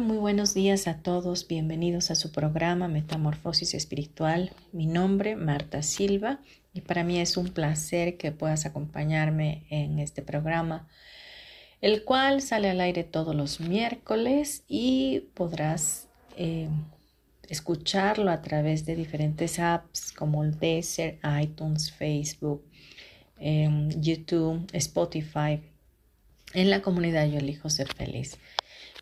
Muy buenos días a todos. Bienvenidos a su programa Metamorfosis Espiritual. Mi nombre, Marta Silva, y para mí es un placer que puedas acompañarme en este programa, el cual sale al aire todos los miércoles y podrás eh, escucharlo a través de diferentes apps como el Deezer, iTunes, Facebook, em, YouTube, Spotify. En la comunidad Yo Elijo Ser Feliz.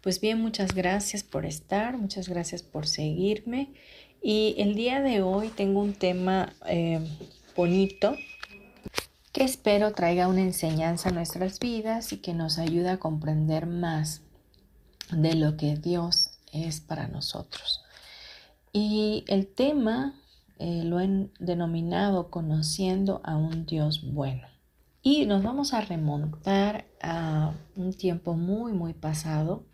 Pues bien, muchas gracias por estar, muchas gracias por seguirme. Y el día de hoy tengo un tema eh, bonito que espero traiga una enseñanza a nuestras vidas y que nos ayude a comprender más de lo que Dios es para nosotros. Y el tema eh, lo he denominado conociendo a un Dios bueno. Y nos vamos a remontar a un tiempo muy, muy pasado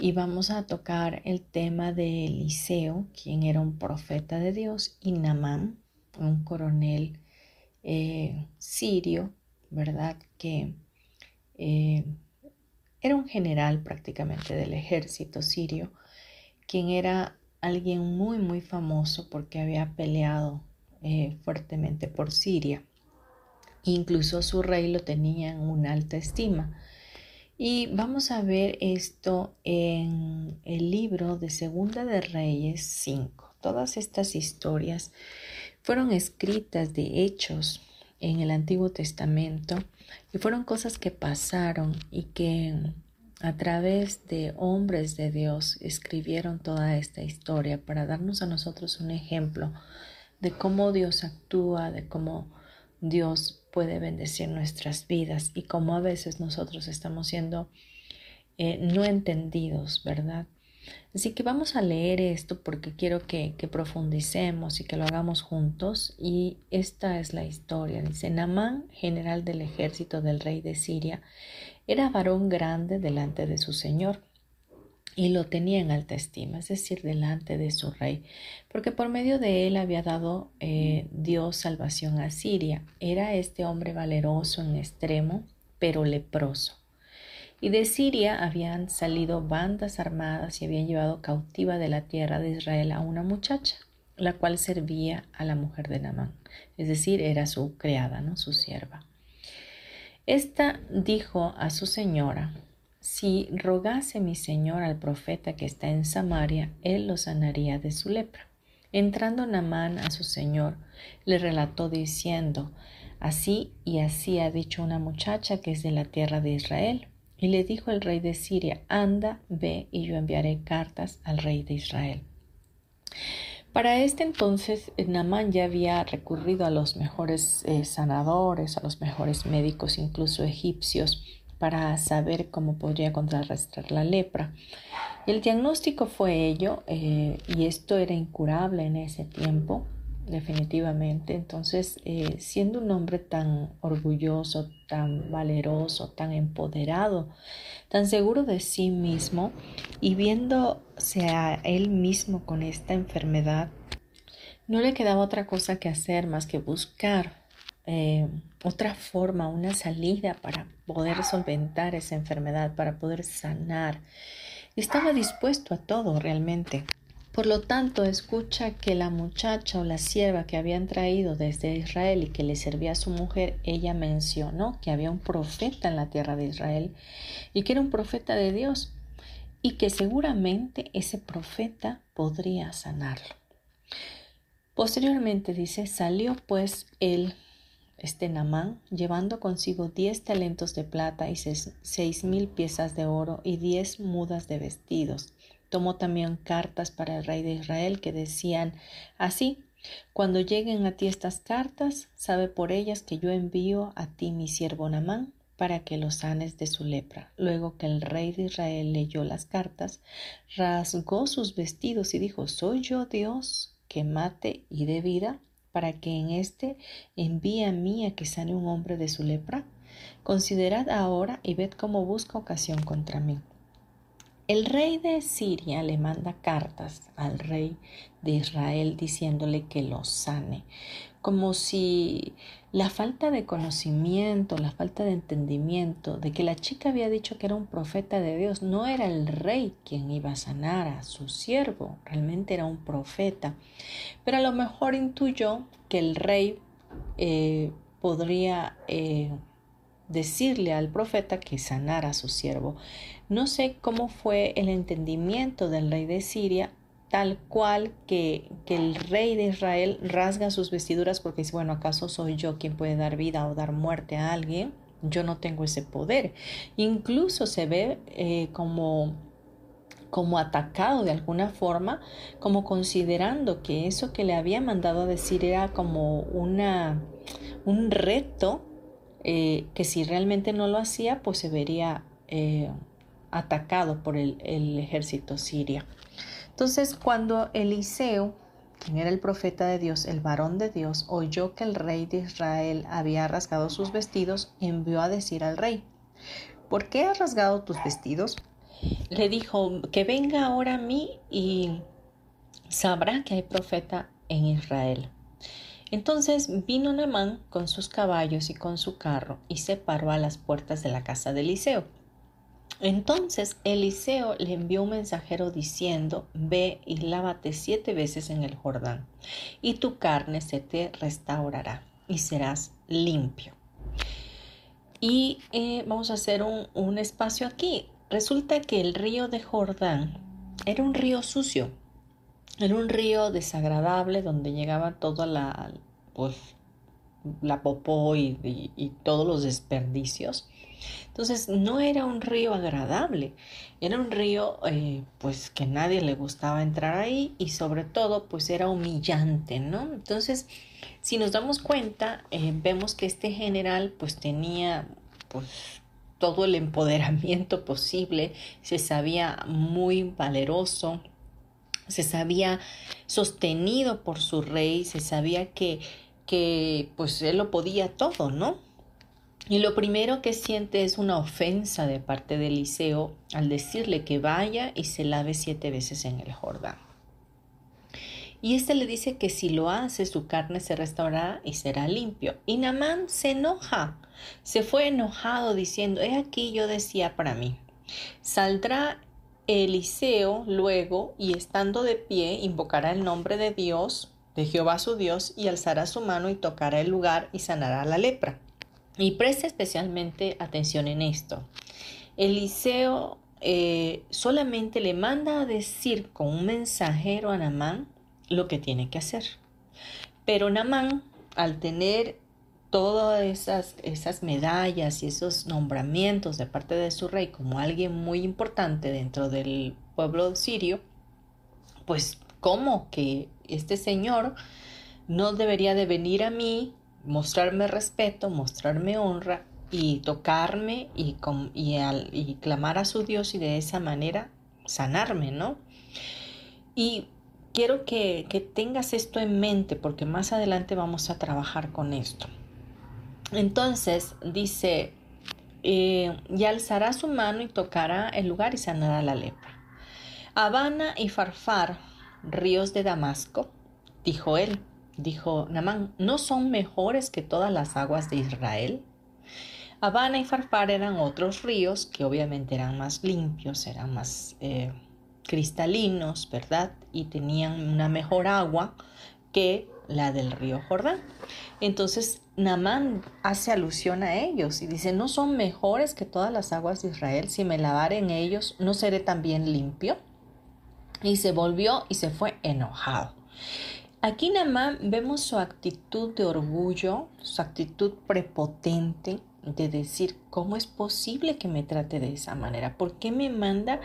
y vamos a tocar el tema de Eliseo, quien era un profeta de Dios, y Namán, un coronel eh, sirio, ¿verdad? Que eh, era un general prácticamente del ejército sirio, quien era alguien muy, muy famoso porque había peleado eh, fuertemente por Siria. Incluso su rey lo tenía en una alta estima. Y vamos a ver esto en el libro de Segunda de Reyes 5. Todas estas historias fueron escritas de hechos en el Antiguo Testamento y fueron cosas que pasaron y que a través de hombres de Dios escribieron toda esta historia para darnos a nosotros un ejemplo de cómo Dios actúa, de cómo Dios puede bendecir nuestras vidas y como a veces nosotros estamos siendo eh, no entendidos, ¿verdad? Así que vamos a leer esto porque quiero que, que, profundicemos y que lo hagamos juntos. Y esta es la historia. Dice, Namán, general del ejército del rey de Siria, era varón grande delante de su señor y lo tenía en alta estima, es decir, delante de su rey, porque por medio de él había dado eh, Dios salvación a Siria. Era este hombre valeroso en extremo, pero leproso. Y de Siria habían salido bandas armadas y habían llevado cautiva de la tierra de Israel a una muchacha, la cual servía a la mujer de Namán, es decir, era su criada, ¿no? su sierva. Esta dijo a su señora, si rogase mi señor al profeta que está en Samaria, él lo sanaría de su lepra. Entrando Namán a su señor, le relató diciendo, Así y así ha dicho una muchacha que es de la tierra de Israel. Y le dijo el rey de Siria, Anda, ve, y yo enviaré cartas al rey de Israel. Para este entonces, Namán ya había recurrido a los mejores eh, sanadores, a los mejores médicos, incluso egipcios, para saber cómo podría contrarrestar la lepra. El diagnóstico fue ello eh, y esto era incurable en ese tiempo, definitivamente. Entonces, eh, siendo un hombre tan orgulloso, tan valeroso, tan empoderado, tan seguro de sí mismo y viéndose a él mismo con esta enfermedad, no le quedaba otra cosa que hacer más que buscar eh, otra forma, una salida para poder solventar esa enfermedad, para poder sanar. Estaba dispuesto a todo realmente. Por lo tanto, escucha que la muchacha o la sierva que habían traído desde Israel y que le servía a su mujer, ella mencionó que había un profeta en la tierra de Israel y que era un profeta de Dios. y que seguramente ese profeta podría sanarlo. Posteriormente dice, salió pues él, este Namán, llevando consigo diez talentos de plata y seis mil piezas de oro y diez mudas de vestidos. Tomó también cartas para el rey de Israel que decían así, cuando lleguen a ti estas cartas, sabe por ellas que yo envío a ti mi siervo Namán para que lo sanes de su lepra. Luego que el rey de Israel leyó las cartas, rasgó sus vestidos y dijo, ¿soy yo Dios que mate y dé vida para que en éste envíe a mí a que sane un hombre de su lepra? Considerad ahora y ved cómo busca ocasión contra mí. El rey de Siria le manda cartas al rey de Israel diciéndole que lo sane, como si la falta de conocimiento, la falta de entendimiento de que la chica había dicho que era un profeta de Dios, no era el rey quien iba a sanar a su siervo, realmente era un profeta. Pero a lo mejor intuyó que el rey eh, podría eh, decirle al profeta que sanara a su siervo. No sé cómo fue el entendimiento del rey de Siria, tal cual que, el rey de Israel rasga sus vestiduras porque dice, bueno, ¿acaso soy yo quien puede dar vida o dar muerte a alguien? Yo no tengo ese poder. Incluso se ve eh, como como atacado de alguna forma, como considerando que eso que le había mandado a decir era como una, un reto eh, que si realmente no lo hacía, pues se vería eh, atacado por el, el ejército siria. Entonces, cuando Eliseo, quien era el profeta de Dios, el varón de Dios, oyó que el rey de Israel había rasgado sus vestidos, envió a decir al rey, ¿por qué has rasgado tus vestidos? Le dijo, que venga ahora a mí y sabrá que hay profeta en Israel. Entonces vino Namán con sus caballos y con su carro y se paró a las puertas de la casa de Eliseo. Entonces Eliseo le envió un mensajero diciendo, Ve y lávate siete veces en el Jordán, y tu carne se te restaurará y serás limpio. Y eh, vamos a hacer un, espacio aquí. Resulta que el río de Jordán era un río sucio, era un río desagradable donde llegaba toda la, pues, la popó y todos los desperdicios. Entonces no era un río agradable, era un río eh, pues que nadie le gustaba entrar ahí y sobre todo pues era humillante, ¿no? Entonces si nos damos cuenta eh, vemos que este general pues tenía pues todo el empoderamiento posible, se sabía muy valeroso, se sabía sostenido por su rey, se sabía que, que pues él lo podía todo, ¿no? Y lo primero que siente es una ofensa de parte de Eliseo al decirle que vaya y se lave siete veces en el Jordán. Y éste le dice que si lo hace su carne se restaurará y será limpio. Y Namán se enoja, se fue enojado diciendo, he aquí yo decía para mí, saldrá Eliseo luego y estando de pie invocará el nombre de Dios, de Jehová su Dios, y alzará su mano y tocará el lugar y sanará la lepra. Y presta especialmente atención en esto. Eliseo eh, solamente le manda a decir con un mensajero a Namán lo que tiene que hacer. Pero Namán, al tener todas esas, esas medallas y esos nombramientos de parte de su rey como alguien muy importante dentro del pueblo sirio, pues ¿cómo que este señor no debería de venir a mí mostrarme respeto, mostrarme honra y tocarme y, y, clamar a su Dios y de esa manera sanarme, ¿no? Y quiero que, tengas esto en mente porque más adelante vamos a trabajar con esto. Entonces dice, eh, y alzará su mano y tocará el lugar y sanará la lepra. Habana y Farfar, ríos de Damasco, dijo él, Dijo Namán, ¿no son mejores que todas las aguas de Israel? Habana y Farfar eran otros ríos que obviamente eran más limpios, eran más eh, cristalinos, ¿verdad? Y tenían una mejor agua que la del río Jordán. Entonces Namán hace alusión a ellos y dice, ¿no son mejores que todas las aguas de Israel? Si me lavare en ellos, ¿no seré también limpio? Y se volvió y se fue enojado. Aquí Namán vemos su actitud de orgullo, su actitud prepotente de decir, ¿cómo es posible que me trate de esa manera? ¿Por qué me manda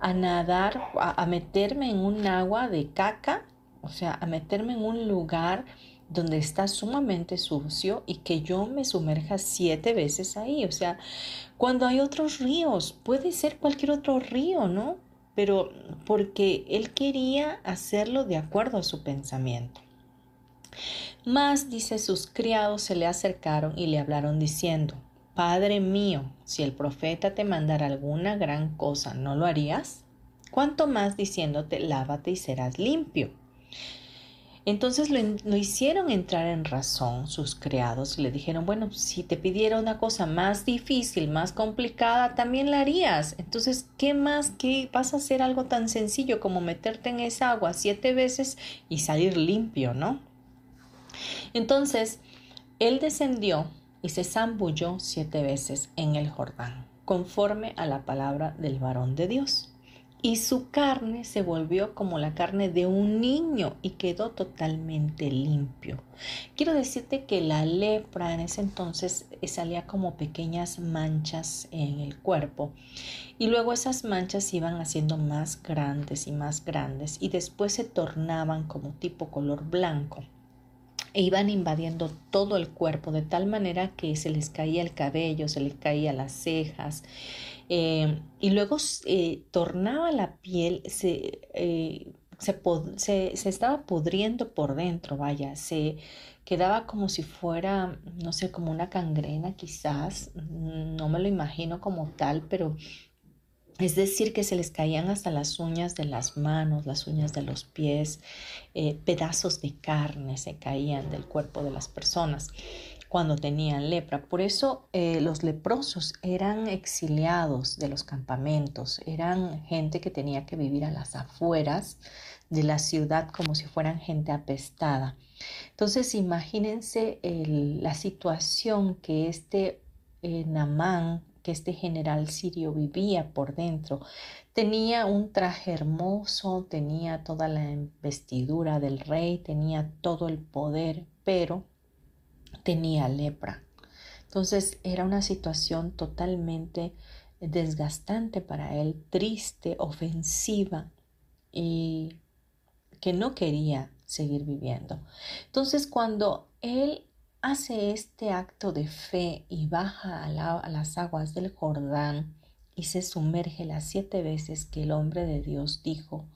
a nadar, a, a meterme en un agua de caca? O sea, a meterme en un lugar donde está sumamente sucio y que yo me sumerja siete veces ahí. O sea, cuando hay otros ríos, puede ser cualquier otro río, ¿no? Pero porque él quería hacerlo de acuerdo a su pensamiento. Más, dice, sus criados se le acercaron y le hablaron diciendo, Padre mío, si el profeta te mandara alguna gran cosa, ¿no lo harías? ¿Cuánto más diciéndote, lávate y serás limpio? Entonces lo, hicieron entrar en razón sus criados y le dijeron, bueno, si te pidiera una cosa más difícil, más complicada, también la harías. Entonces, ¿qué más? ¿Qué vas a hacer algo tan sencillo como meterte en esa agua siete veces y salir limpio, no? Entonces, él descendió y se zambulló siete veces en el Jordán, conforme a la palabra del varón de Dios y su carne se volvió como la carne de un niño y quedó totalmente limpio. Quiero decirte que la lepra en ese entonces eh, salía como pequeñas manchas en el cuerpo y luego esas manchas iban haciendo más grandes y más grandes y después se tornaban como tipo color blanco e iban invadiendo todo el cuerpo de tal manera que se les caía el cabello, se les caía las cejas eh, y luego eh, tornaba la piel, se, eh, se, se, estaba pudriendo por dentro, vaya, se quedaba como si fuera, no sé, como una cangrena quizás, no me lo imagino como tal, pero es decir, que se les caían hasta las uñas de las manos, las uñas de los pies, pedazos de carne se caían del cuerpo de las personas cuando tenían lepra. Por eso eh, los leprosos eran exiliados de los campamentos, eran gente que tenía que vivir a las afueras de la ciudad como si fueran gente apestada. Entonces imagínense la situación que este eh, Namán, que este general sirio vivía por dentro. Tenía un traje hermoso, tenía toda la vestidura del rey, tenía todo el poder, pero tenía lepra. Entonces era una situación totalmente desgastante para él, triste, ofensiva y que no quería seguir viviendo. Entonces cuando él hace este acto de fe y baja a, las aguas del Jordán y se sumerge las siete veces que el hombre de Dios dijo,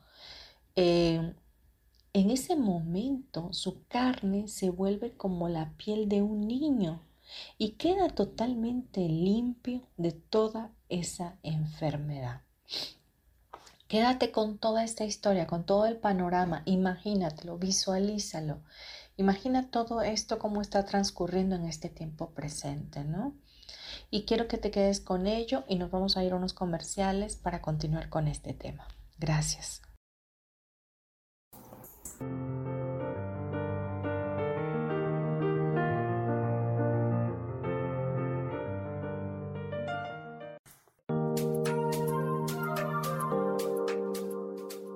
eh, en ese momento su carne se vuelve como la piel de un niño y queda totalmente limpio de toda esa enfermedad. Quédate con toda esta historia, con todo el panorama, imagínatelo, visualízalo. Imagina todo esto como está transcurriendo en este tiempo presente, ¿no? Y quiero que te quedes con ello y nos vamos a ir a unos comerciales para continuar con este tema. Gracias.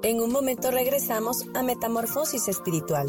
En un momento regresamos a Metamorfosis Espiritual.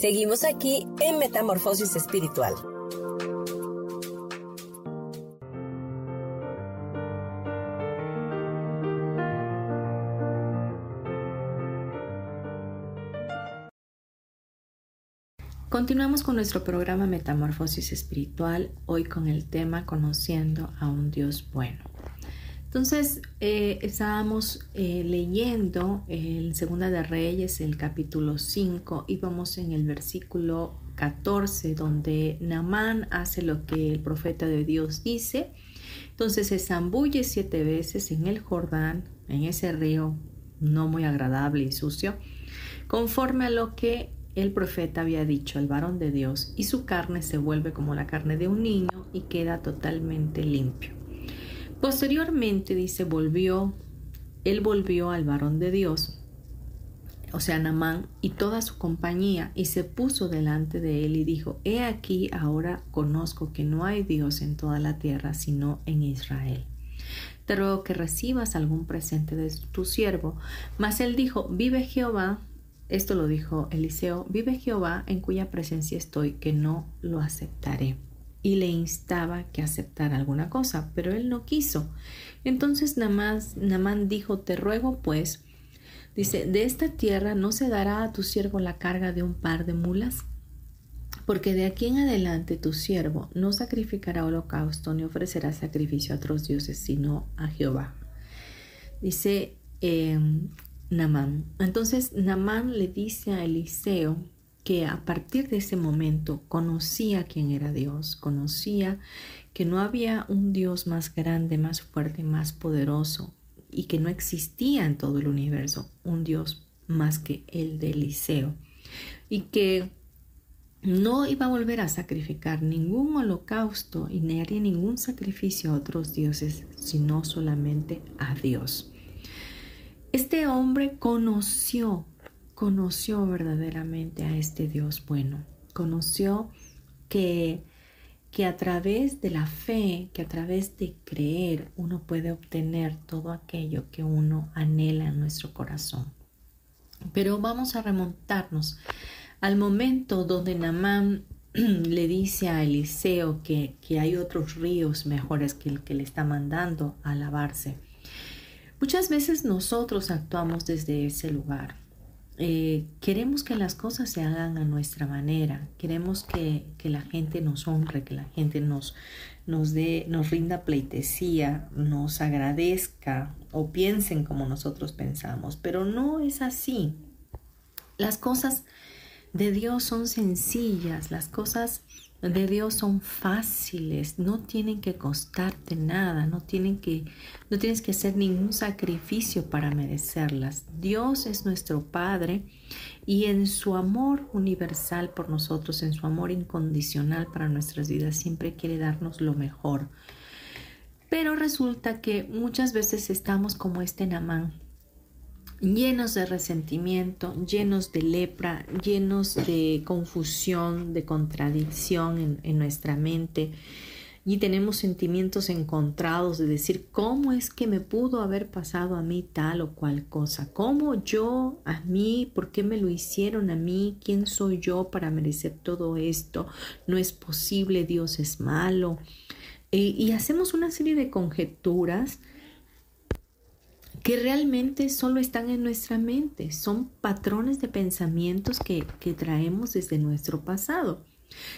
Seguimos aquí en Metamorfosis Espiritual. Continuamos con nuestro programa Metamorfosis Espiritual, hoy con el tema Conociendo a un Dios bueno. Entonces, eh, estábamos eh, leyendo en Segunda de Reyes, el capítulo 5, y vamos en el versículo 14, donde Namán hace lo que el profeta de Dios dice. Entonces se zambulle siete veces en el Jordán, en ese río no muy agradable y sucio, conforme a lo que el profeta había dicho al varón de Dios, y su carne se vuelve como la carne de un niño y queda totalmente limpio. Posteriormente, dice, volvió, él volvió al varón de Dios, o sea, Namán, y toda su compañía, y se puso delante de él y dijo, He aquí, ahora conozco que no hay Dios en toda la tierra, sino en Israel. Te ruego que recibas algún presente de tu siervo. Mas él dijo, Vive Jehová, esto lo dijo Eliseo, vive Jehová en cuya presencia estoy, que no lo aceptaré. Y le instaba que aceptara alguna cosa, pero él no quiso. Entonces Namán dijo, te ruego pues, dice, de esta tierra no se dará a tu siervo la carga de un par de mulas, porque de aquí en adelante tu siervo no sacrificará holocausto ni ofrecerá sacrificio a otros dioses, sino a Jehová. Dice, eh, Namán. Entonces Namán le dice a Eliseo que a partir de ese momento conocía quién era Dios, conocía que no había un Dios más grande, más fuerte, más poderoso y que no existía en todo el universo un Dios más que el de Eliseo y que no iba a volver a sacrificar ningún holocausto y ni haría ningún sacrificio a otros dioses, sino solamente a Dios. Este hombre conoció, conoció verdaderamente a este Dios bueno, conoció que, que a través de la fe, que a través de creer, uno puede obtener todo aquello que uno anhela en nuestro corazón. Pero vamos a remontarnos al momento donde Namán le dice a Eliseo que, que hay otros ríos mejores que el que le está mandando a lavarse. Muchas veces nosotros actuamos desde ese lugar. Eh, queremos que las cosas se hagan a nuestra manera, queremos que, la gente nos honre, que la gente nos, nos, dé, nos rinda pleitesía, nos agradezca o piensen como nosotros pensamos, pero no es así. Las cosas de Dios son sencillas, las cosas de Dios son fáciles, no tienen que costarte nada, no, tienen que, no tienes que hacer ningún sacrificio para merecerlas. Dios es nuestro Padre y en su amor universal por nosotros, en su amor incondicional para nuestras vidas, siempre quiere darnos lo mejor. Pero resulta que muchas veces estamos como este Namán, llenos de resentimiento, llenos de lepra, llenos de confusión, de contradicción en, nuestra mente. Y tenemos sentimientos encontrados de decir, ¿cómo es que me pudo haber pasado a mí tal o cual cosa? ¿Cómo yo, a mí, por qué me lo hicieron a mí? ¿Quién soy yo para merecer todo esto? No es posible, Dios es malo. y hacemos una serie de conjeturas que realmente solo están en nuestra mente, son patrones de pensamientos que, traemos desde nuestro pasado.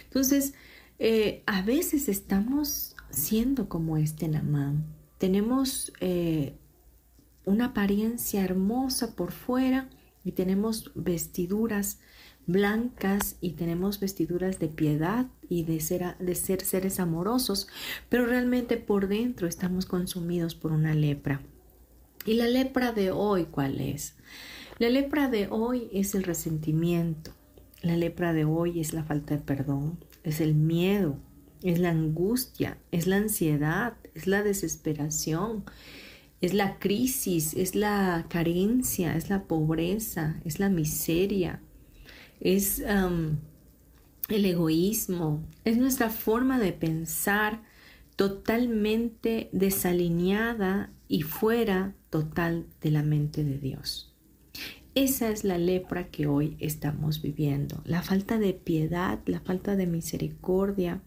Entonces, eh, a veces estamos siendo como este Namán, tenemos eh, una apariencia hermosa por fuera y tenemos vestiduras blancas y tenemos vestiduras de piedad y de ser, de ser seres amorosos, pero realmente por dentro estamos consumidos por una lepra. ¿Y la lepra de hoy cuál es? La lepra de hoy es el resentimiento. La lepra de hoy es la falta de perdón, es el miedo, es la angustia, es la ansiedad, es la desesperación, es la crisis, es la carencia, es la pobreza, es la miseria, es el egoísmo, es nuestra forma de pensar totalmente desalineada y fuera total de la mente de Dios. Esa es la lepra que hoy estamos viviendo, la falta de piedad, la falta de misericordia,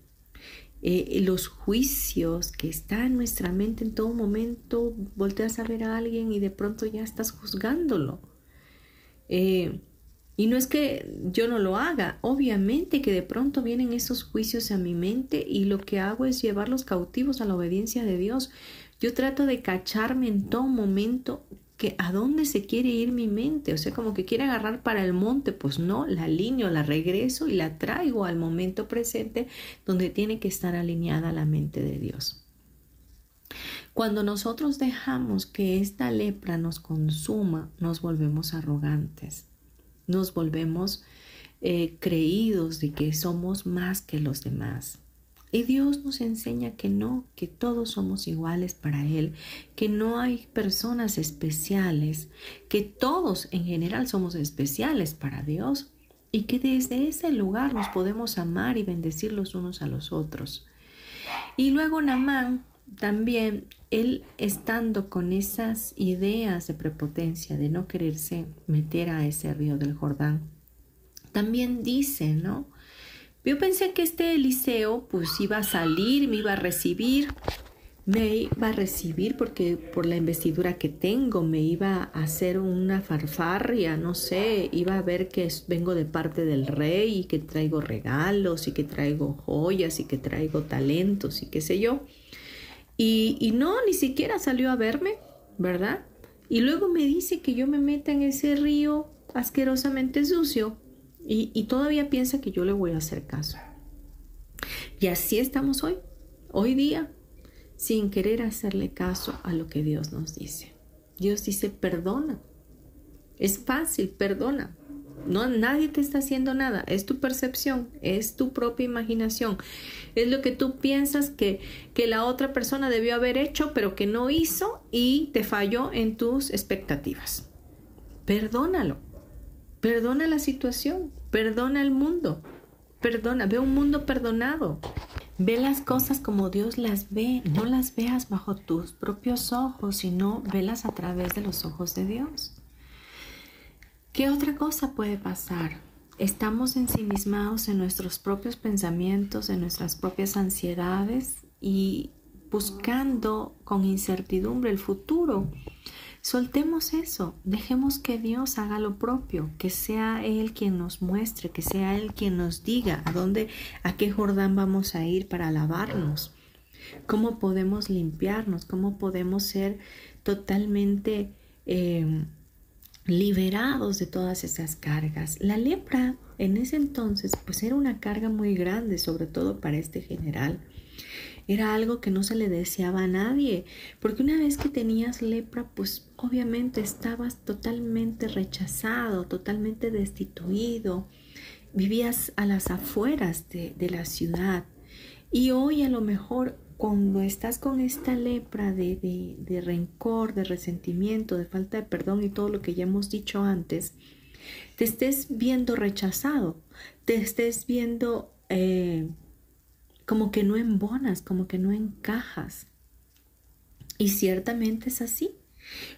eh, los juicios que están en nuestra mente en todo momento, volteas a ver a alguien y de pronto ya estás juzgándolo. Eh, y no es que yo no lo haga, obviamente que de pronto vienen esos juicios a mi mente y lo que hago es llevarlos cautivos a la obediencia de Dios. Yo trato de cacharme en todo momento que a dónde se quiere ir mi mente, o sea, como que quiere agarrar para el monte, pues no, la alineo, la regreso y la traigo al momento presente donde tiene que estar alineada la mente de Dios. Cuando nosotros dejamos que esta lepra nos consuma, nos volvemos arrogantes, nos volvemos eh, creídos de que somos más que los demás. Y Dios nos enseña que no, que todos somos iguales para Él, que no hay personas especiales, que todos en general somos especiales para Dios y que desde ese lugar nos podemos amar y bendecir los unos a los otros. Y luego Namán también, él estando con esas ideas de prepotencia, de no quererse meter a ese río del Jordán, también dice, ¿no? Yo pensé que este Eliseo pues iba a salir, me iba a recibir, me iba a recibir porque por la investidura que tengo me iba a hacer una farfarria, no sé, iba a ver que vengo de parte del rey y que traigo regalos y que traigo joyas y que traigo talentos y qué sé yo. Y, y no, ni siquiera salió a verme, ¿verdad? Y luego me dice que yo me meta en ese río asquerosamente sucio y, todavía piensa que yo le voy a hacer caso. Y así estamos hoy, hoy día, sin querer hacerle caso a lo que Dios nos dice. Dios dice, perdona. Es fácil, perdona. No, nadie te está haciendo nada. Es tu percepción, es tu propia imaginación. Es lo que tú piensas que, que la otra persona debió haber hecho, pero que no hizo y te falló en tus expectativas. Perdónalo. Perdona la situación, perdona el mundo, perdona, ve un mundo perdonado. Ve las cosas como Dios las ve, no las veas bajo tus propios ojos, sino velas a través de los ojos de Dios. ¿Qué otra cosa puede pasar? Estamos ensimismados en nuestros propios pensamientos, en nuestras propias ansiedades y buscando con incertidumbre el futuro Soltemos eso, dejemos que Dios haga lo propio, que sea Él quien nos muestre, que sea Él quien nos diga a dónde, a qué Jordán vamos a ir para lavarnos, cómo podemos limpiarnos, cómo podemos ser totalmente em, liberados de todas esas cargas. La lepra en ese entonces pues era una carga muy grande, sobre todo para este general. Era algo que no se le deseaba a nadie, porque una vez que tenías lepra, pues obviamente estabas totalmente rechazado, totalmente destituido, vivías a las afueras de, la ciudad. Y hoy a lo mejor cuando estás con esta lepra de, de, rencor, de resentimiento, de falta de perdón y todo lo que ya hemos dicho antes, te estés viendo rechazado, te estés viendo eh, como que no embonas, como que no encajas. Y ciertamente es así,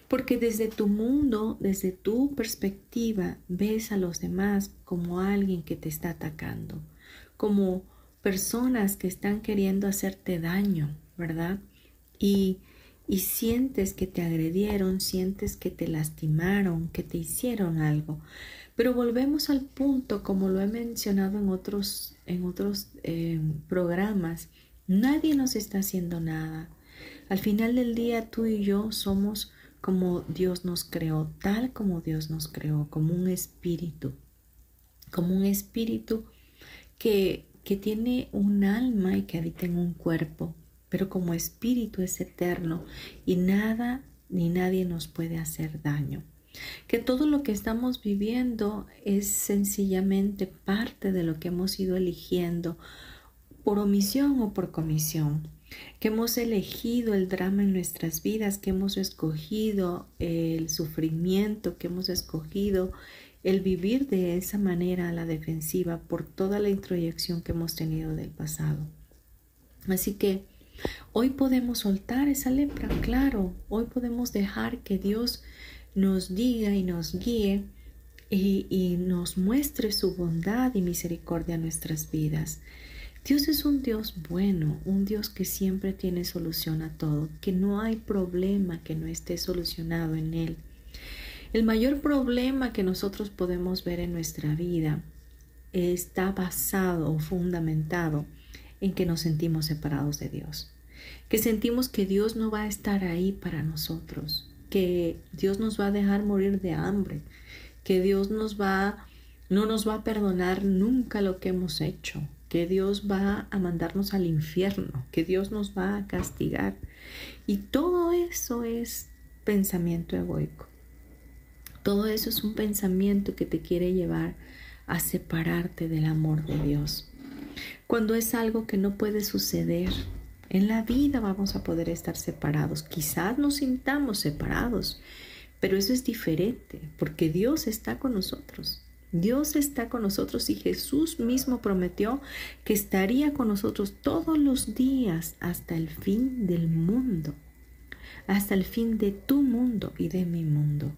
porque desde tu mundo, desde tu perspectiva, ves a los demás como alguien que te está atacando, como personas que están queriendo hacerte daño, ¿verdad? Y, y sientes que te agredieron, sientes que te lastimaron, que te hicieron algo. Pero volvemos al punto, como lo he mencionado en otros, en otros eh, programas, nadie nos está haciendo nada. Al final del día tú y yo somos como Dios nos creó, tal como Dios nos creó, como un espíritu. como un espíritu que, que tiene un alma y que habita en un cuerpo, pero como espíritu es eterno y nada ni nadie nos puede hacer daño. Que todo lo que estamos viviendo es sencillamente parte de lo que hemos ido eligiendo por omisión o por comisión que hemos elegido el drama en nuestras vidas, que hemos escogido el sufrimiento, que hemos escogido el vivir de esa manera a la defensiva por toda la introyección que hemos tenido del pasado. Así que hoy podemos soltar esa lepra, claro, hoy podemos dejar que Dios nos diga y nos guíe y, y nos muestre su bondad y misericordia en nuestras vidas. Dios es un Dios bueno, un Dios que siempre tiene solución a todo, que no hay problema que no esté solucionado en Él. El mayor problema que nosotros podemos ver en nuestra vida está basado o fundamentado en que nos sentimos separados de Dios, que sentimos que Dios no va a estar ahí para nosotros, que Dios nos va a dejar morir de hambre, que Dios no nos va a perdonar nunca lo que hemos hecho, que Dios va a mandarnos al infierno, que Dios nos va a castigar. Y todo eso es pensamiento egoico. Todo eso es un pensamiento que te quiere llevar a separarte del amor de Dios. Cuando es algo que no puede suceder, en la vida vamos a poder estar separados. Quizás nos sintamos separados, pero eso es diferente porque Dios está con nosotros. Dios está con nosotros y Jesús mismo prometió que estaría con nosotros todos los días hasta el fin del mundo, hasta el fin de tu mundo y de mi mundo.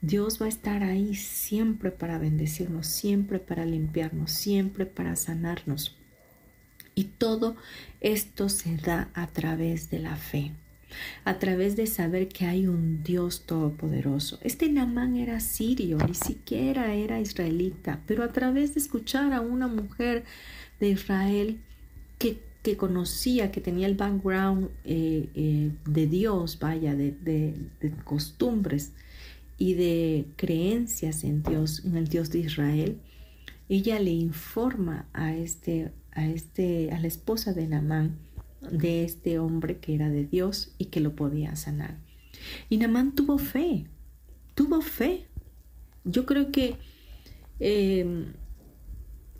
Dios va a estar ahí siempre para bendecirnos, siempre para limpiarnos, siempre para sanarnos. Y todo esto se da a través de la fe a través de saber que hay un Dios todopoderoso. Este Namán era sirio, ni siquiera era israelita, pero a través de escuchar a una mujer de Israel que, conocía, que tenía el background eh, eh, de Dios, vaya, de, de, costumbres y de creencias en Dios, en el Dios de Israel, ella le informa a este, a este, a la esposa de Namán, de este hombre que era de Dios y que lo podía sanar. Y Namán tuvo fe, tuvo fe. Yo creo que em,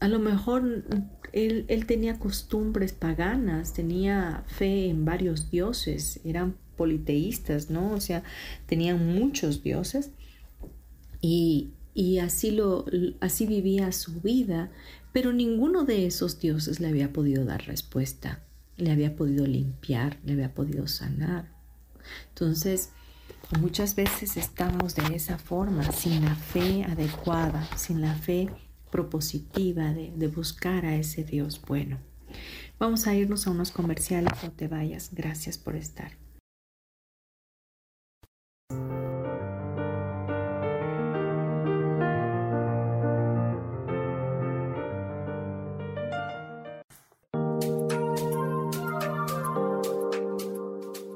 a lo mejor él, tenía costumbres paganas, tenía fe en varios dioses, eran politeístas, ¿no? O sea, tenían muchos dioses y, y así, lo, así vivía su vida, pero ninguno de esos dioses le había podido dar respuesta le había podido limpiar, le había podido sanar. Entonces, muchas veces estamos de esa forma, sin la fe adecuada, sin la fe propositiva de, buscar a ese Dios bueno. Vamos a irnos a unos comerciales, no te vayas. Gracias por estar.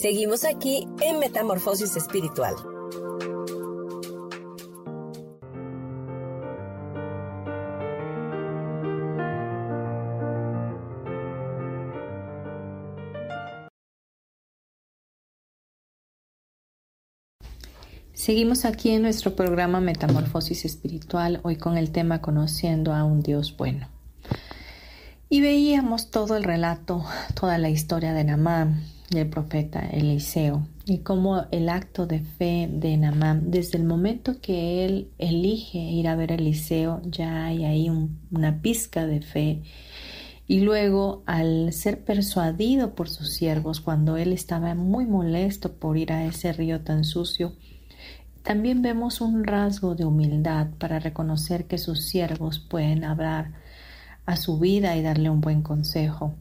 Seguimos aquí en Metamorfosis Espiritual. Seguimos aquí en nuestro programa Metamorfosis Espiritual, hoy con el tema Conociendo a un Dios bueno. Y veíamos todo el relato, toda la historia de Namán y el profeta Eliseo, y cómo el acto de fe de Namán, desde el momento que él elige ir a ver a Eliseo, ya hay ahí una pizca de fe. Y luego, al ser persuadido por sus siervos, cuando él estaba muy molesto por ir a ese río tan sucio, también vemos un rasgo de humildad para reconocer que sus siervos pueden hablar a su vida y darle un buen consejo.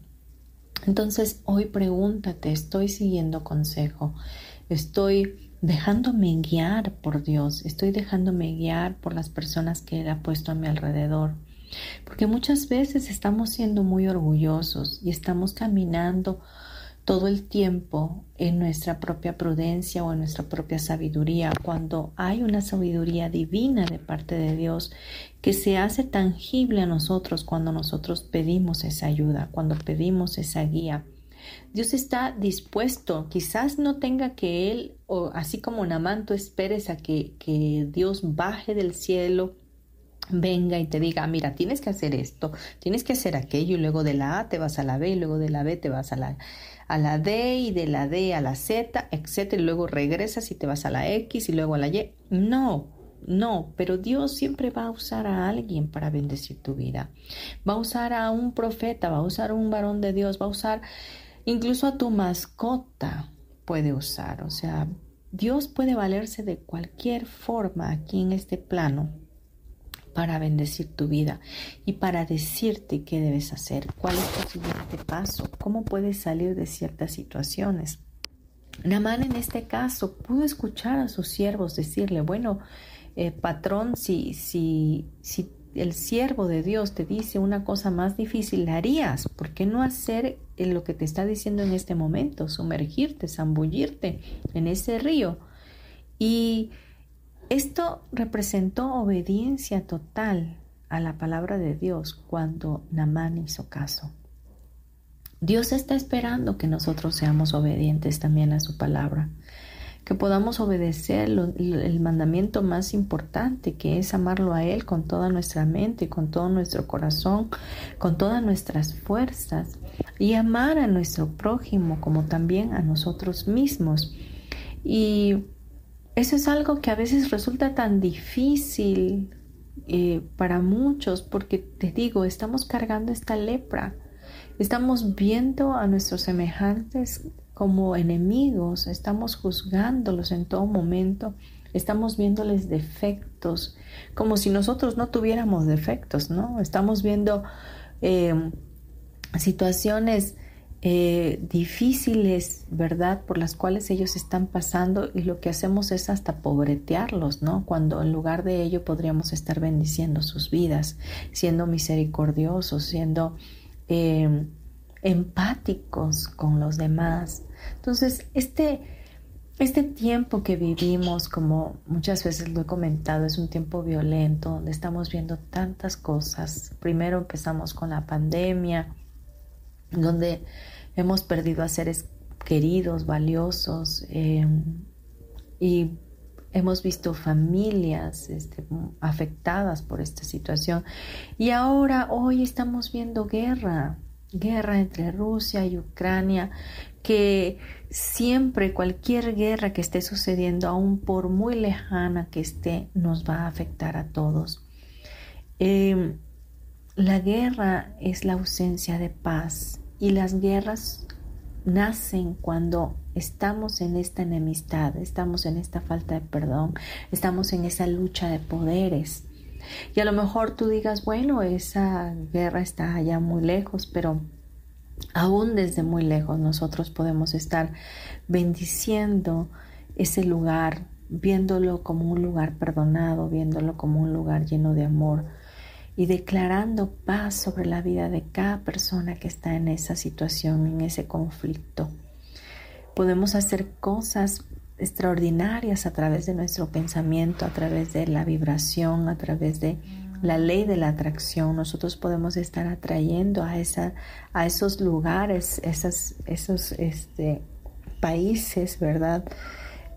Entonces hoy pregúntate, ¿estoy siguiendo consejo? ¿Estoy dejándome guiar por Dios? ¿Estoy dejándome guiar por las personas que Él ha puesto a mi alrededor? Porque muchas veces estamos siendo muy orgullosos y estamos caminando todo el tiempo en nuestra propia prudencia o en nuestra propia sabiduría, cuando hay una sabiduría divina de parte de Dios que se hace tangible a nosotros cuando nosotros pedimos esa ayuda, cuando pedimos esa guía. Dios está dispuesto, quizás no tenga que Él, o así como Namán, tú esperes a que, que Dios baje del cielo venga y te diga, mira, tienes que hacer esto, tienes que hacer aquello, y luego de la A te vas a la B, y luego de la B te vas a la a la D y de la D a la Z, etcétera, y luego regresas y te vas a la X y luego a la Y. No, no, pero Dios siempre va a usar a alguien para bendecir tu vida. Va a usar a un profeta, va a usar a un varón de Dios, va a usar incluso a tu mascota puede usar. O sea, Dios puede valerse de cualquier forma aquí en este plano para bendecir tu vida y para decirte qué debes hacer, cuál es tu siguiente paso, cómo puedes salir de ciertas situaciones. Namán en este caso pudo escuchar a sus siervos decirle, bueno, eh, patrón, si, si, si el siervo de Dios te dice una cosa más difícil, la harías. ¿Por qué no hacer lo que te está diciendo en este momento? Sumergirte, zambullirte en ese río. Y esto representó obediencia total a la palabra de Dios cuando Namán hizo caso. Dios está esperando que nosotros seamos obedientes también a su palabra, que podamos obedecer el mandamiento más importante, que es amarlo a Él con toda nuestra mente, con todo nuestro corazón, con todas nuestras fuerzas, y amar a nuestro prójimo como también a nosotros mismos. Y eso es algo que a veces resulta tan difícil eh, para muchos porque te digo, estamos cargando esta lepra, estamos viendo a nuestros semejantes como enemigos, estamos juzgándolos en todo momento, estamos viéndoles defectos, como si nosotros no tuviéramos defectos, ¿no? Estamos viendo eh, situaciones eh, difíciles, ¿verdad? Por las cuales ellos están pasando y lo que hacemos es hasta pobretearlos, ¿no? Cuando en lugar de ello podríamos estar bendiciendo sus vidas, siendo misericordiosos, siendo em, empáticos con los demás. Entonces, este, este tiempo que vivimos, como muchas veces lo he comentado, es un tiempo violento, donde estamos viendo tantas cosas. Primero empezamos con la pandemia, donde hemos perdido a seres queridos, valiosos, em, y hemos visto familias este, afectadas por esta situación. Y ahora, hoy estamos viendo guerra, guerra entre Rusia y Ucrania, que siempre cualquier guerra que esté sucediendo, aun por muy lejana que esté, nos va a afectar a todos. Em, la guerra es la ausencia de paz y las guerras nacen cuando estamos en esta enemistad, estamos en esta falta de perdón, estamos en esa lucha de poderes. Y a lo mejor tú digas, bueno, esa guerra está allá muy lejos, pero aún desde muy lejos nosotros podemos estar bendiciendo ese lugar, viéndolo como un lugar perdonado, viéndolo como un lugar lleno de amor y declarando paz sobre la vida de cada persona que está en esa situación, en ese conflicto. Podemos hacer cosas extraordinarias a través de nuestro pensamiento, a través de la vibración, a través de la ley de la atracción. Nosotros podemos estar atrayendo a, esa, a esos lugares, esas, esos este, países, ¿verdad?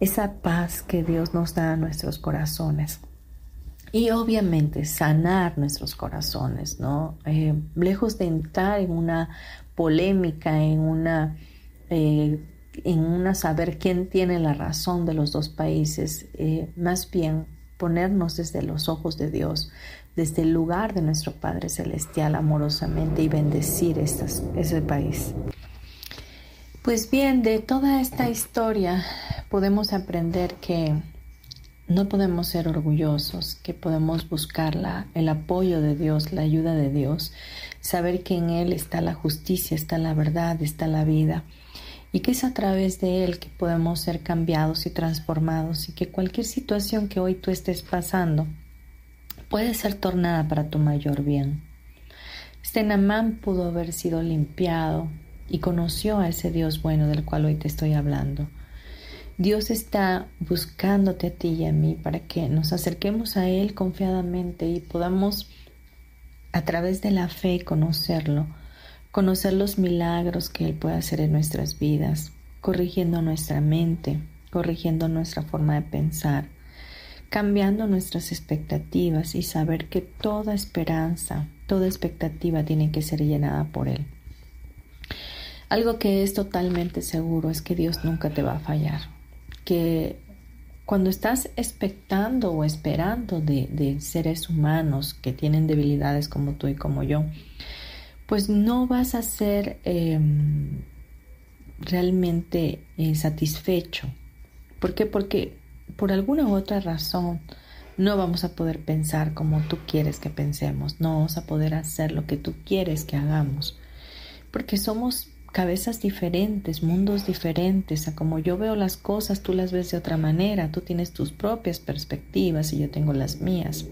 Esa paz que Dios nos da a nuestros corazones. Y obviamente sanar nuestros corazones, ¿no? Eh, lejos de entrar en una polémica, en una, eh, en una saber quién tiene la razón de los dos países, eh, más bien ponernos desde los ojos de Dios, desde el lugar de nuestro Padre Celestial amorosamente y bendecir ese país. Pues bien, de toda esta historia podemos aprender que no podemos ser orgullosos, que podemos buscar el apoyo de Dios, la ayuda de Dios, saber que en Él está la justicia, está la verdad, está la vida, y que es a través de Él que podemos ser cambiados y transformados, y que cualquier situación que hoy tú estés pasando puede ser tornada para tu mayor bien. Este Namán pudo haber sido limpiado y conoció a ese Dios bueno del cual hoy te estoy hablando Dios está buscándote a ti y a mí para que nos acerquemos a Él confiadamente y podamos a través de la fe conocerlo, conocer los milagros que Él puede hacer en nuestras vidas, corrigiendo nuestra mente, corrigiendo nuestra forma de pensar, cambiando nuestras expectativas y saber que toda esperanza, toda expectativa tiene que ser llenada por Él. Algo que es totalmente seguro es que Dios nunca te va a fallar que cuando estás expectando o esperando de, seres humanos que tienen debilidades como tú y como yo, pues no vas a ser em, realmente eh, satisfecho. ¿Por qué? Porque por alguna u otra razón no vamos a poder pensar como tú quieres que pensemos, no vamos a poder hacer lo que tú quieres que hagamos, porque somos cabezas diferentes, mundos diferentes, a como yo veo las cosas, tú las ves de otra manera, tú tienes tus propias perspectivas y yo tengo las mías.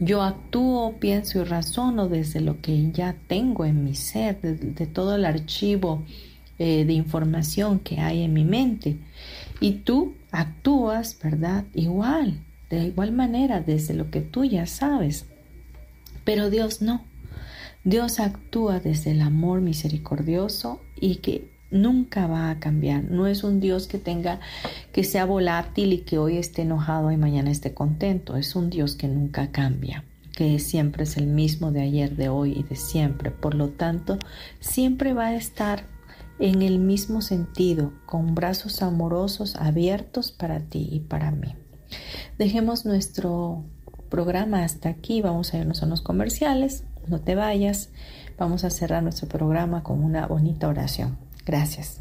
Yo actúo, pienso y razono desde lo que ya tengo en mi ser, de, todo el archivo eh, de información que hay en mi mente. Y tú actúas, ¿verdad? Igual, de igual manera, desde lo que tú ya sabes. Pero Dios no. Dios actúa desde el amor misericordioso y que nunca va a cambiar. No es un Dios que tenga que sea volátil y que hoy esté enojado y mañana esté contento. Es un Dios que nunca cambia, que siempre es el mismo de ayer, de hoy y de siempre. Por lo tanto, siempre va a estar en el mismo sentido, con brazos amorosos abiertos para ti y para mí. Dejemos nuestro programa hasta aquí, vamos a irnos a unos comerciales no te vayas. Vamos a cerrar nuestro programa con una bonita oración. Gracias.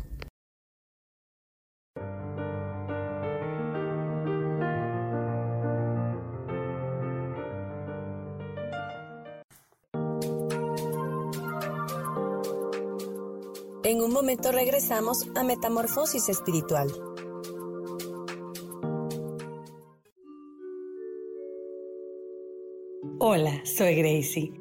En un momento regresamos a Metamorfosis Espiritual. Hola, soy Gracie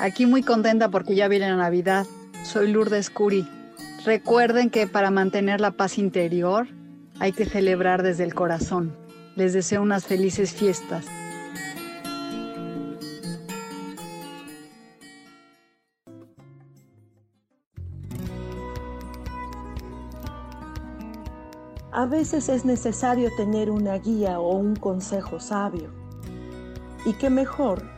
Aquí muy contenta porque ya viene la Navidad. Soy Lourdes Curi. Recuerden que para mantener la paz interior hay que celebrar desde el corazón. Les deseo unas felices fiestas. A veces es necesario tener una guía o un consejo sabio. Y qué mejor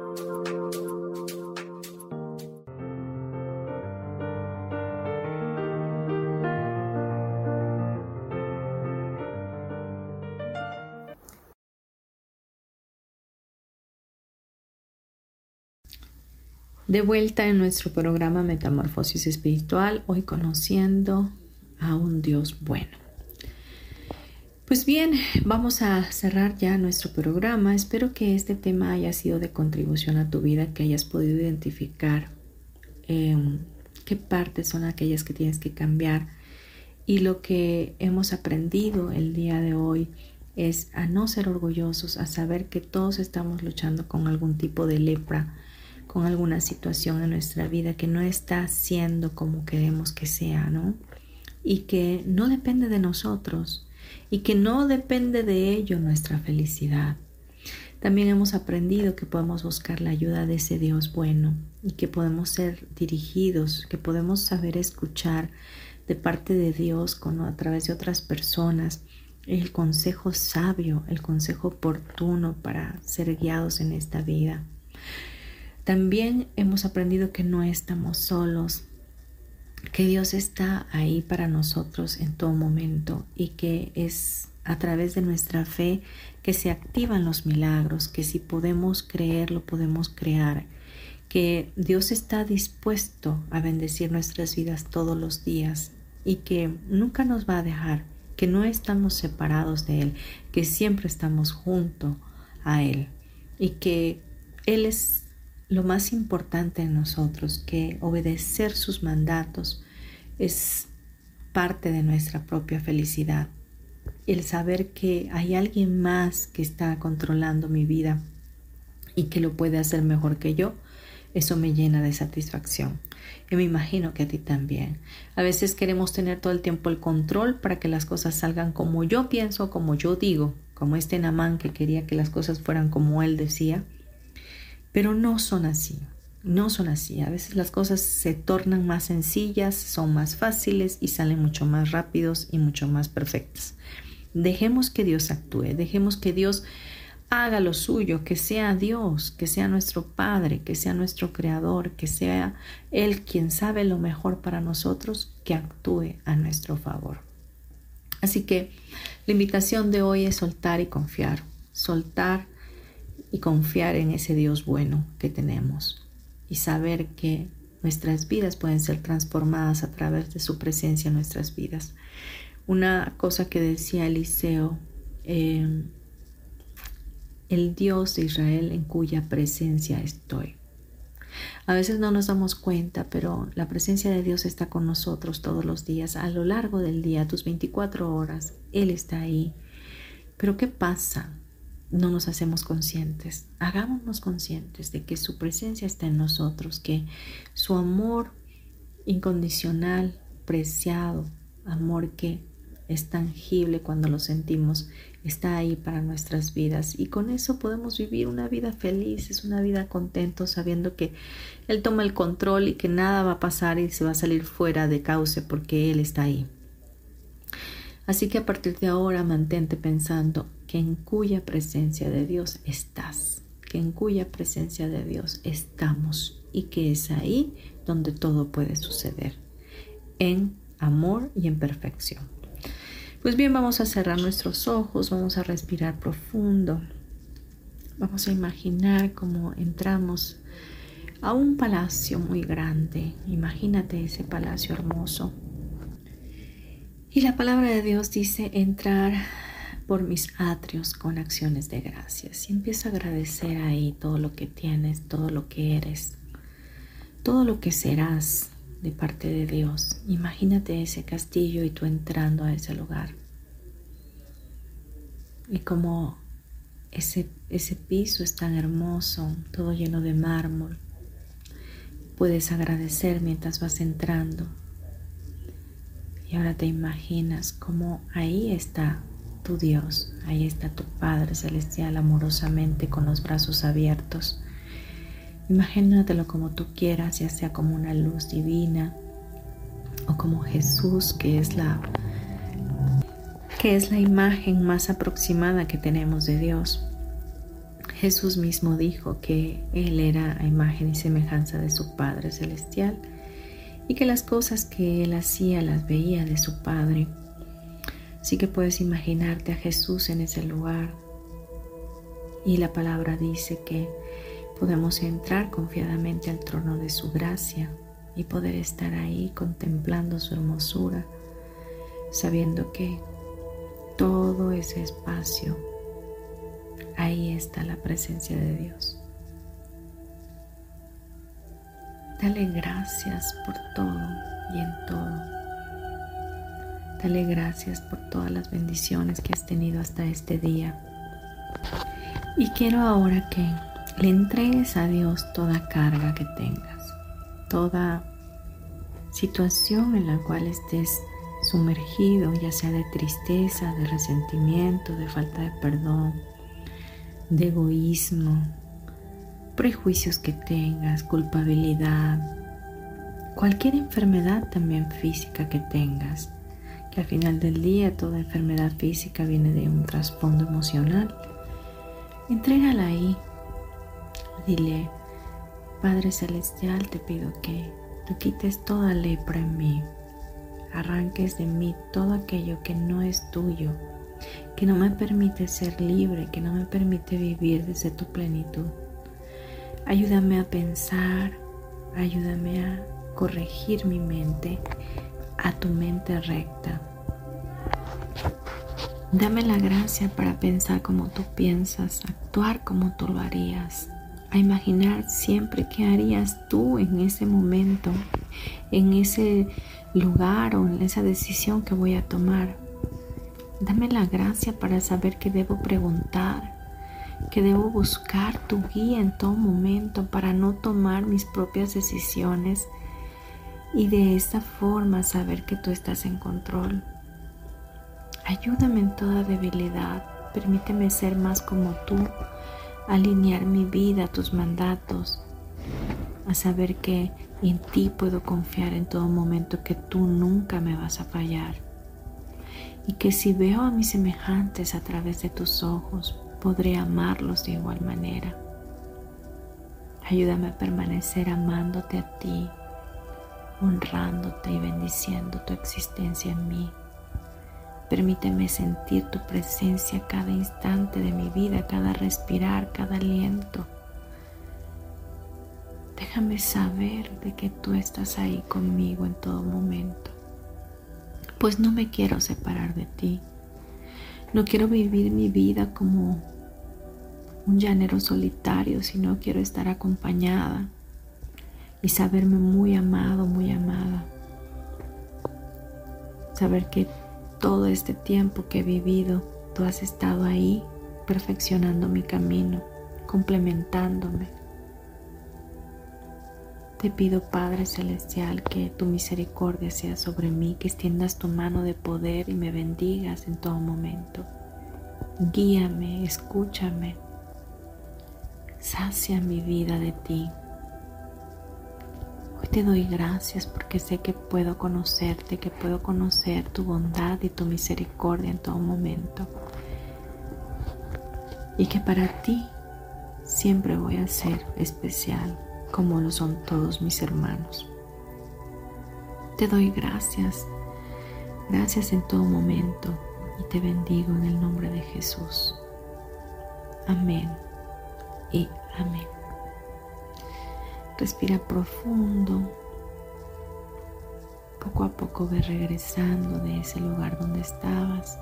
De vuelta en nuestro programa Metamorfosis Espiritual, hoy conociendo a un Dios bueno. Pues bien, vamos a cerrar ya nuestro programa. Espero que este tema haya sido de contribución a tu vida, que hayas podido identificar em, qué partes son aquellas que tienes que cambiar. Y lo que hemos aprendido el día de hoy es a no ser orgullosos, a saber que todos estamos luchando con algún tipo de lepra, con alguna situación en nuestra vida que no está siendo como queremos que sea, ¿no? Y que no depende de nosotros y que no depende de ello nuestra felicidad. También hemos aprendido que podemos buscar la ayuda de ese Dios bueno y que podemos ser dirigidos, que podemos saber escuchar de parte de Dios con, a través de otras personas el consejo sabio, el consejo oportuno para ser guiados en esta vida. También hemos aprendido que no estamos solos, que Dios está ahí para nosotros en todo momento y que es a través de nuestra fe que se activan los milagros, que si podemos creer, lo podemos crear, que Dios está dispuesto a bendecir nuestras vidas todos los días y que nunca nos va a dejar, que no estamos separados de Él, que siempre estamos junto a Él y que Él es lo más importante en nosotros, que obedecer sus mandatos es parte de nuestra propia felicidad. El saber que hay alguien más que está controlando mi vida y que lo puede hacer mejor que yo, eso me llena de satisfacción. Y me imagino que a ti también. A veces queremos tener todo el tiempo el control para que las cosas salgan como yo pienso, como yo digo, como este Namán que quería que las cosas fueran como él decía. Pero no son así, no son así. A veces las cosas se tornan más sencillas, son más fáciles y salen mucho más rápidos y mucho más perfectas. Dejemos que Dios actúe, dejemos que Dios haga lo suyo, que sea Dios, que sea nuestro Padre, que sea nuestro Creador, que sea Él quien sabe lo mejor para nosotros, que actúe a nuestro favor. Así que la invitación de hoy es soltar y confiar, soltar y confiar en ese Dios bueno que tenemos y saber que nuestras vidas pueden ser transformadas a través de su presencia en nuestras vidas. Una cosa que decía Eliseo, eh, el Dios de Israel en cuya presencia estoy. A veces no nos damos cuenta, pero la presencia de Dios está con nosotros todos los días, a lo largo del día, tus 24 horas, Él está ahí. Pero ¿qué pasa no nos hacemos conscientes. Hagámonos conscientes de que su presencia está en nosotros, que su amor incondicional, preciado, amor que es tangible cuando lo sentimos, está ahí para nuestras vidas y con eso podemos vivir una vida feliz, es una vida contento sabiendo que Él toma el control y que nada va a pasar y se va a salir fuera de cauce porque Él está ahí. Así que a partir de ahora mantente pensando que en cuya presencia de Dios estás, que en cuya presencia de Dios estamos y que es ahí donde todo puede suceder, en amor y en perfección. Pues bien, vamos a cerrar nuestros ojos, vamos a respirar profundo, vamos a imaginar cómo entramos a un palacio muy grande. Imagínate ese palacio hermoso y la palabra de Dios dice entrar por mis atrios con acciones de gracias. Y empiezo a agradecer ahí todo lo que tienes, todo lo que eres, todo lo que serás de parte de Dios. Imagínate ese castillo y tú entrando a ese lugar. Y como ese, ese piso es tan hermoso, todo lleno de mármol. puedes agradecer mientras vas entrando. Y ahora te imaginas cómo ahí está tu Dios, ahí está tu Padre Celestial amorosamente con los brazos abiertos. Imagínatelo como tú quieras, ya sea como una luz divina o como Jesús, que es la que es la imagen más aproximada que tenemos de Dios. Jesús mismo dijo que Él era a imagen y semejanza de su Padre Celestial y que las cosas que Él hacía las veía de su Padre. Así que puedes imaginarte a Jesús en ese lugar. Y la palabra dice que podemos entrar confiadamente al trono de su gracia y poder estar ahí contemplando su hermosura, sabiendo que todo ese espacio, ahí está la presencia de Dios. Dale gracias por todo y en todo. Dale gracias por todas las bendiciones que has tenido hasta este día. Y quiero ahora que le entregues a Dios toda carga que tengas, toda situación en la cual estés sumergido, ya sea de tristeza, de resentimiento, de falta de perdón, de egoísmo, prejuicios que tengas, culpabilidad, cualquier enfermedad también física que tengas, que al final del día toda enfermedad física viene de un trasfondo emocional. Entrégala ahí. Dile, Padre Celestial, te pido que tú quites toda lepra en mí arranques de mí todo aquello que no es tuyo, que no me permite ser libre, que no me permite vivir desde tu plenitud. Ayúdame a pensar, ayúdame a corregir mi mente a tu mente recta. Dame la gracia para pensar como tú piensas, actuar como tú lo harías, a imaginar siempre qué harías tú en ese momento, en ese lugar o en esa decisión que voy a tomar. Dame la gracia para saber que debo preguntar, que debo buscar tu guía en todo momento para no tomar mis propias decisiones y de esa forma saber que tú estás en control. Ayúdame en toda debilidad, permíteme ser más como tú, alinear mi vida a tus mandatos, a saber que en ti puedo confiar en todo momento que tú nunca me vas a fallar. Y que si veo a mis semejantes a través de tus ojos, podré amarlos de igual manera. Ayúdame a permanecer amándote a ti, honrándote y bendiciendo tu existencia en mí. Permíteme sentir tu presencia cada instante de mi vida, cada respirar, cada aliento Déjame saber de que tú estás ahí conmigo en todo momento, pues no me quiero separar de ti. No quiero vivir mi vida como un llanero solitario, sino quiero estar acompañada y saberme muy amado, muy amada. Saber que todo este tiempo que he vivido, tú has estado ahí perfeccionando mi camino, complementándome te pido, Padre Celestial, que tu misericordia sea sobre mí, que extiendas tu mano de poder y me bendigas en todo momento. Guíame, escúchame, sacia mi vida de ti. Te doy gracias porque sé que puedo conocerte, que puedo conocer tu bondad y tu misericordia en todo momento. Y que para ti siempre voy a ser especial como lo son todos mis hermanos. Te doy gracias, gracias en todo momento y te bendigo en el nombre de Jesús. Amén y amén. Respira profundo. Poco a poco ve regresando de ese lugar donde estabas.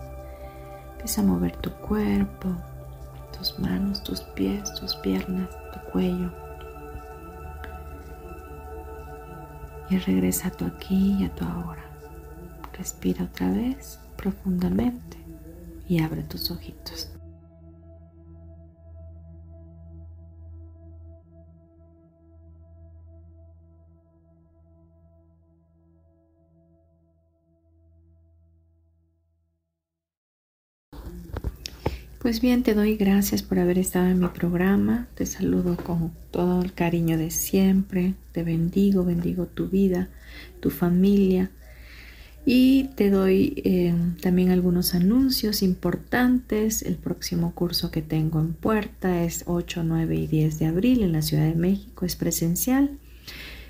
Empieza a mover tu cuerpo, tus manos, tus pies, tus piernas, tu cuello. y regresa a tu aquí y a tu ahora. Respira otra vez profundamente y abre tus ojitos. Pues bien, te doy gracias por haber estado en mi programa. Te saludo con todo el cariño de siempre. Te bendigo, bendigo tu vida, tu familia. Y te doy eh, también algunos anuncios importantes. El próximo curso que tengo en puerta es 8, 9 y 10 de abril en la Ciudad de México. Es presencial.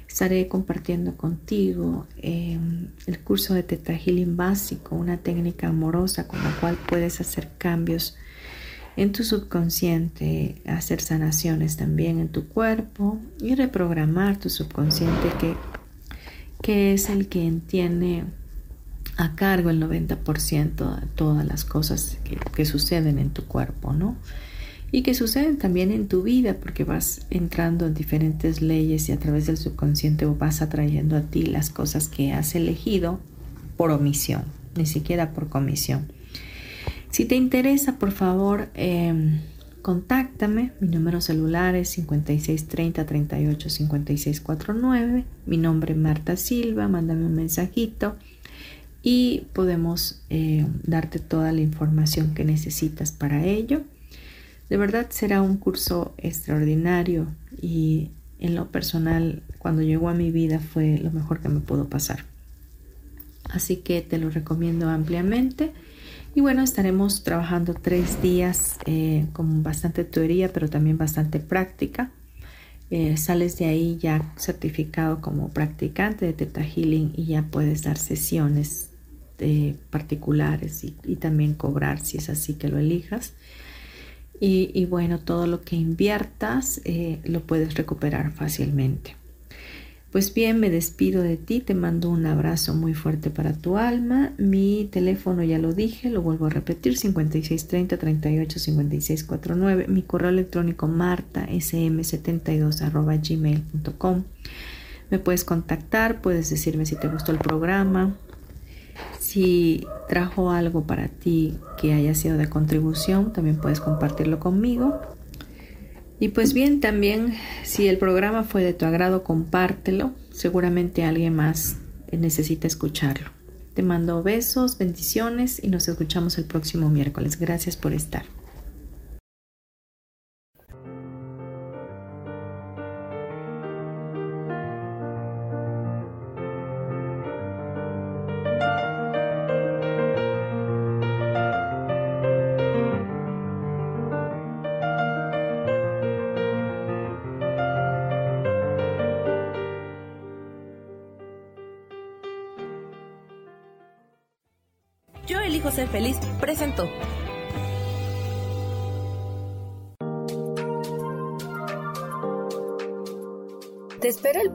Estaré compartiendo contigo em, el curso de Teta Healing básico, una técnica amorosa con la cual puedes hacer cambios en tu subconsciente, hacer sanaciones también en tu cuerpo y reprogramar tu subconsciente que, que es el que tiene a cargo el 90% de todas las cosas que, que, suceden en tu cuerpo, ¿no? Y que suceden también en tu vida porque vas entrando en diferentes leyes y a través del subconsciente vas atrayendo a ti las cosas que has elegido por omisión, ni siquiera por comisión. Si te interesa, por favor, em, contáctame. Mi número celular es 5630 38 5649. Mi nombre es Marta Silva. Mándame un mensajito y podemos eh, darte toda la información que necesitas para ello. De verdad será un curso extraordinario y en lo personal cuando llegó a mi vida fue lo mejor que me pudo pasar. Así que te lo recomiendo ampliamente. Y bueno, estaremos trabajando tres días eh, con bastante teoría, pero también bastante práctica. Eh, sales de ahí ya certificado como practicante de Teta Healing y ya puedes dar sesiones de particulares y, también cobrar si es así que lo elijas. Y, bueno, todo lo que inviertas eh, lo puedes recuperar fácilmente. Pues bien, me despido de ti, te mando un abrazo muy fuerte para tu alma. Mi teléfono ya lo dije, lo vuelvo a repetir, 5630 38 5649. Mi correo electrónico martasm72 arroba gmail.com. Me puedes contactar, puedes decirme si te gustó el programa, si trajo algo para ti que haya sido de contribución, también puedes compartirlo conmigo. Y pues bien, también si el programa fue de tu agrado, compártelo. Seguramente alguien más necesita escucharlo. Te mando besos, bendiciones y nos escuchamos el próximo miércoles. Gracias por estar.